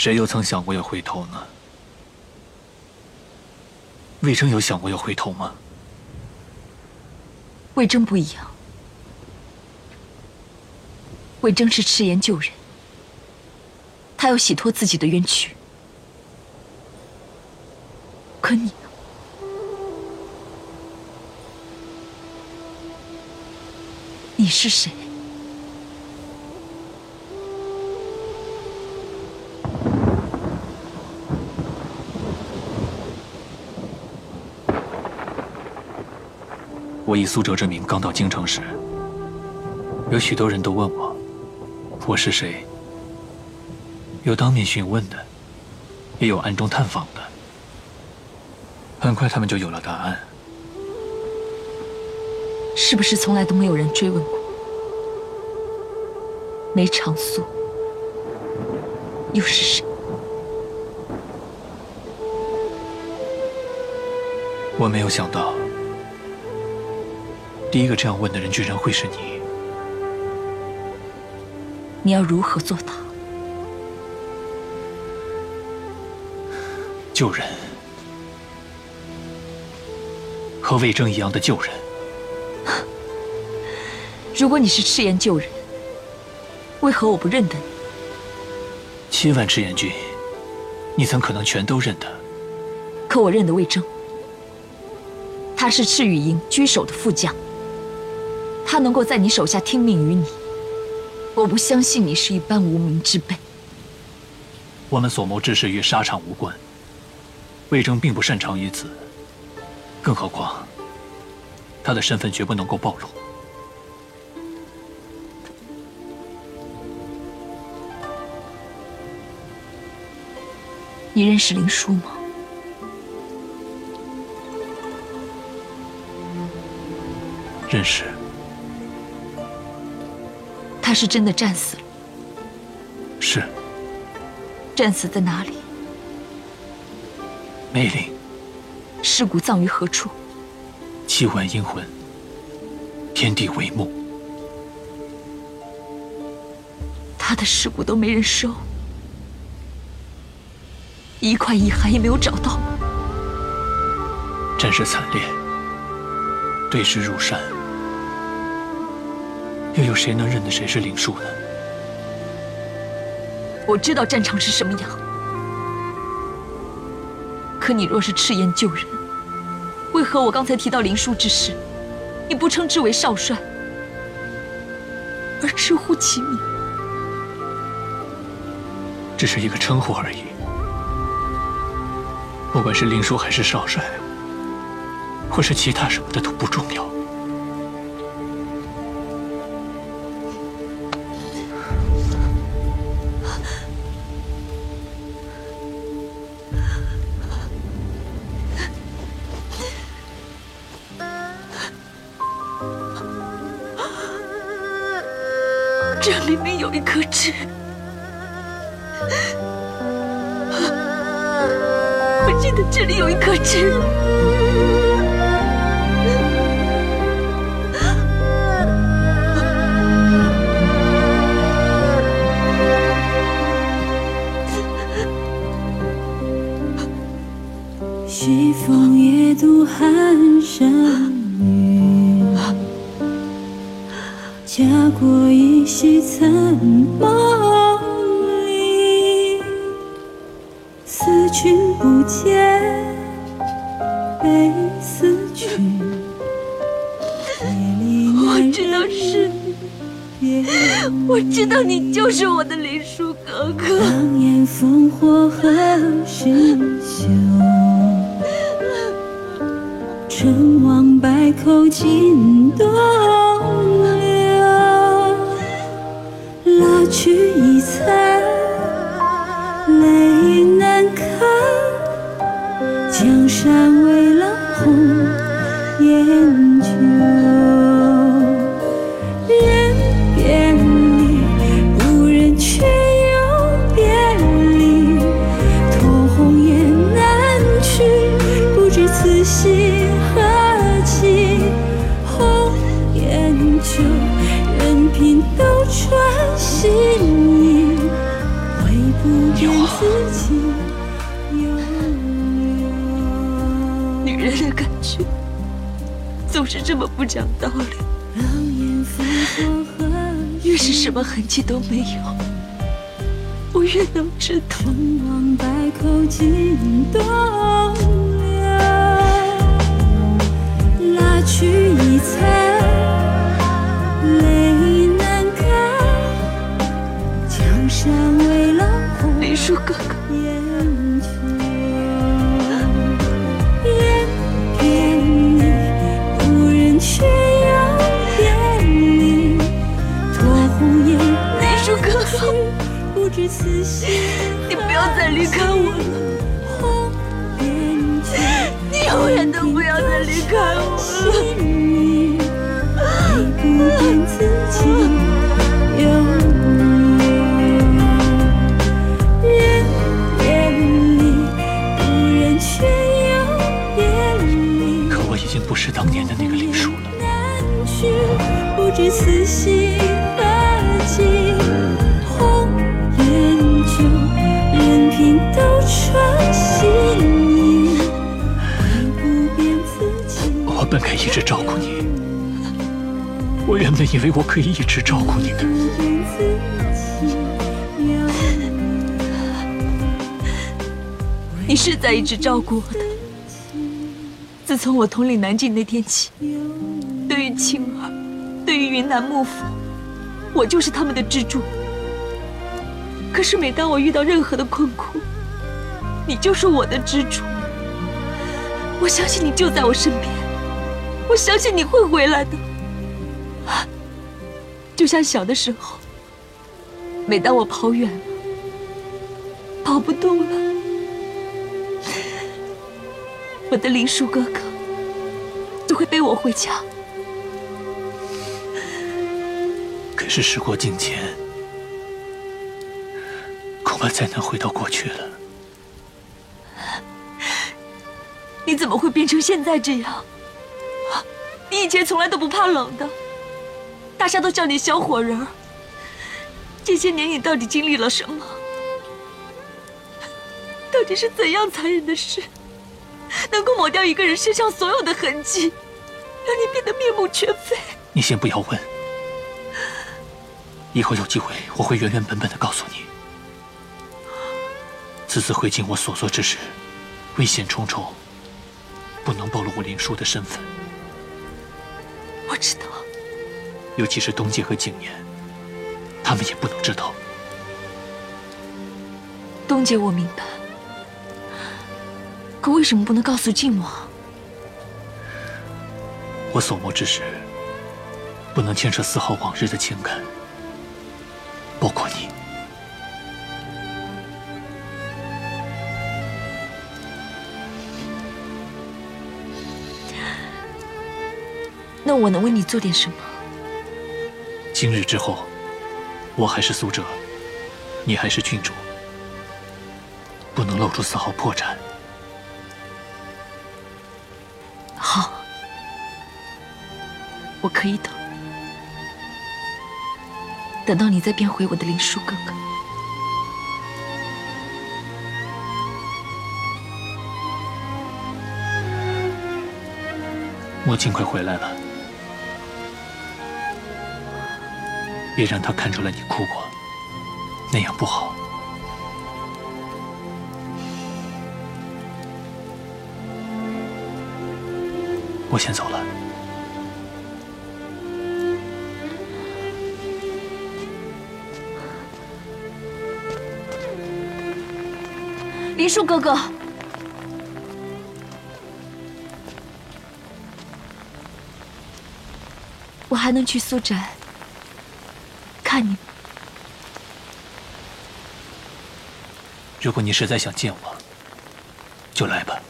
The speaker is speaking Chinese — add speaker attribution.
Speaker 1: 谁又曾想过要回头呢？魏征有想过要回头吗？
Speaker 2: 魏征不一样，魏征是赤炎救人，他要洗脱自己的冤屈。可你呢？你是谁？
Speaker 1: 我以苏哲之名刚到京城时，有许多人都问我我是谁，有当面询问的，也有暗中探访的。很快，他们就有了答案。
Speaker 2: 是不是从来都没有人追问过？梅长苏又是谁？
Speaker 1: 我没有想到。第一个这样问的人，居然会是你。
Speaker 2: 你要如何做到
Speaker 1: 救人？和魏征一样的救人。
Speaker 2: 如果你是赤焰救人，为何我不认得你？
Speaker 1: 七万赤焰军，你怎可能全都认得？
Speaker 2: 可我认得魏征，他是赤羽营居首的副将。他能够在你手下听命于你，我不相信你是一般无名之辈。
Speaker 1: 我们所谋之事与沙场无关，魏征并不擅长于此，更何况他的身份绝不能够暴露。
Speaker 2: 你认识林殊吗？
Speaker 1: 认识。
Speaker 2: 他是真的战死了。
Speaker 1: 是。
Speaker 2: 战死在哪里？
Speaker 1: 梅岭。
Speaker 2: 尸骨葬于何处？
Speaker 1: 七万阴魂，天地为墓。
Speaker 2: 他的尸骨都没人收，一块遗骸也没有找到。
Speaker 1: 战事惨烈，对尸如山。又有谁能认得谁是林殊呢？
Speaker 2: 我知道战场是什么样，可你若是赤焰救人，为何我刚才提到林殊之事，你不称之为少帅，而直呼其名？
Speaker 1: 只是一个称呼而已。不管是林殊还是少帅，或是其他什么的都不重要。
Speaker 3: 这里
Speaker 2: 面有一颗痣。我记得这里有一颗痣。西风夜渡寒。过一袭残梦里，思君不
Speaker 1: 见，悲思君。我知道是你，我知道你就是我的
Speaker 2: 林殊哥哥。
Speaker 1: 狼烟烽火何时休？成王败寇尽。曲已残，
Speaker 2: 泪难干。江
Speaker 1: 山未老，红
Speaker 2: 颜旧。人别离，不忍却
Speaker 1: 又别离。
Speaker 2: 托鸿雁南去，不知此心何寄。红
Speaker 1: 颜旧，任凭斗转。心意，不。女人的感觉总是这
Speaker 3: 么不讲道理，越是什么痕迹都没有，我
Speaker 1: 越能知道。拉去一层。叔哥哥，烟秋。不要再离开我了，年的那个林叔了。
Speaker 3: 我本该一直照顾你，我原本以为我可以一直照顾你的。
Speaker 2: 你是在一直照顾我的。自从我统领南境那天起，对于青儿，对于云南幕府，我就是他们的支柱。可是每当我遇到任何的困苦，你就是我的支柱。我相信你就在我身边，我相信你会回来的。就像小的时候，每当我跑远了，跑不动了。我的林叔哥哥就会背我回家。
Speaker 3: 可是时过境迁，恐怕再难回到过去了。
Speaker 2: 你怎么会变成现在这样？啊你以前从来都不怕冷的，大家都叫你小火人儿。这些年你到底经历了什么？到底是怎样残忍的事，能够抹掉一个人身上所有的痕迹，让你变得面目全非？
Speaker 3: 你先不要问，以后有机会我会原原本本的告诉你。此次回京，我所做之事危险重重，不能暴露我林叔的身份，
Speaker 2: 我知道，
Speaker 3: 尤其是东界和景年，他们也不能知道。
Speaker 2: 东姐我明白，可为什么不能告诉靖王？
Speaker 3: 我所谋之事，不能牵涉丝毫往日的情感，包括你。
Speaker 2: 那我能为你做点什么？
Speaker 3: 今日之后，我还是苏哲，你还是郡主，不能露出丝毫破绽。
Speaker 2: 好，我可以等，等到你再变回我的林殊哥哥。
Speaker 3: 莫尽快回来了，别让他看出来你哭过，那样不好。我先走了。
Speaker 2: 林树哥哥，我还能去苏宅看你吗？
Speaker 3: 如果你实在想见我，就来吧。